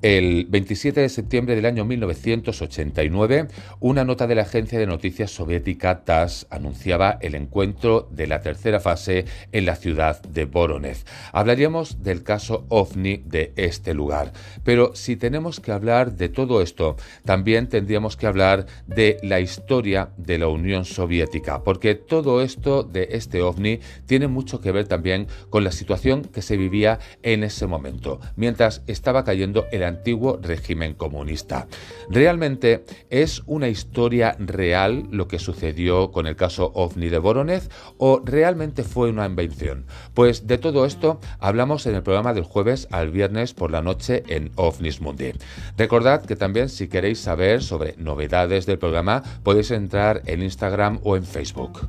El 27 de septiembre del año 1989, una nota de la agencia de noticias soviética TASS anunciaba el encuentro de la tercera fase en la ciudad de Voronezh. Hablaríamos del caso OVNI de este lugar, pero si tenemos que hablar de todo esto, también tendríamos que hablar de la historia de la Unión Soviética, porque todo esto de este OVNI tiene mucho que ver también con la situación que se vivía en ese momento, mientras estaba cayendo el antiguo régimen comunista. ¿Realmente es una historia real lo que sucedió con el caso OVNI de Voronezh o realmente fue una invención? Pues de todo esto hablamos en el programa del jueves al viernes por la noche en OVNIS Mundi. Recordad que también si queréis saber sobre novedades del programa podéis entrar en Instagram o en Facebook.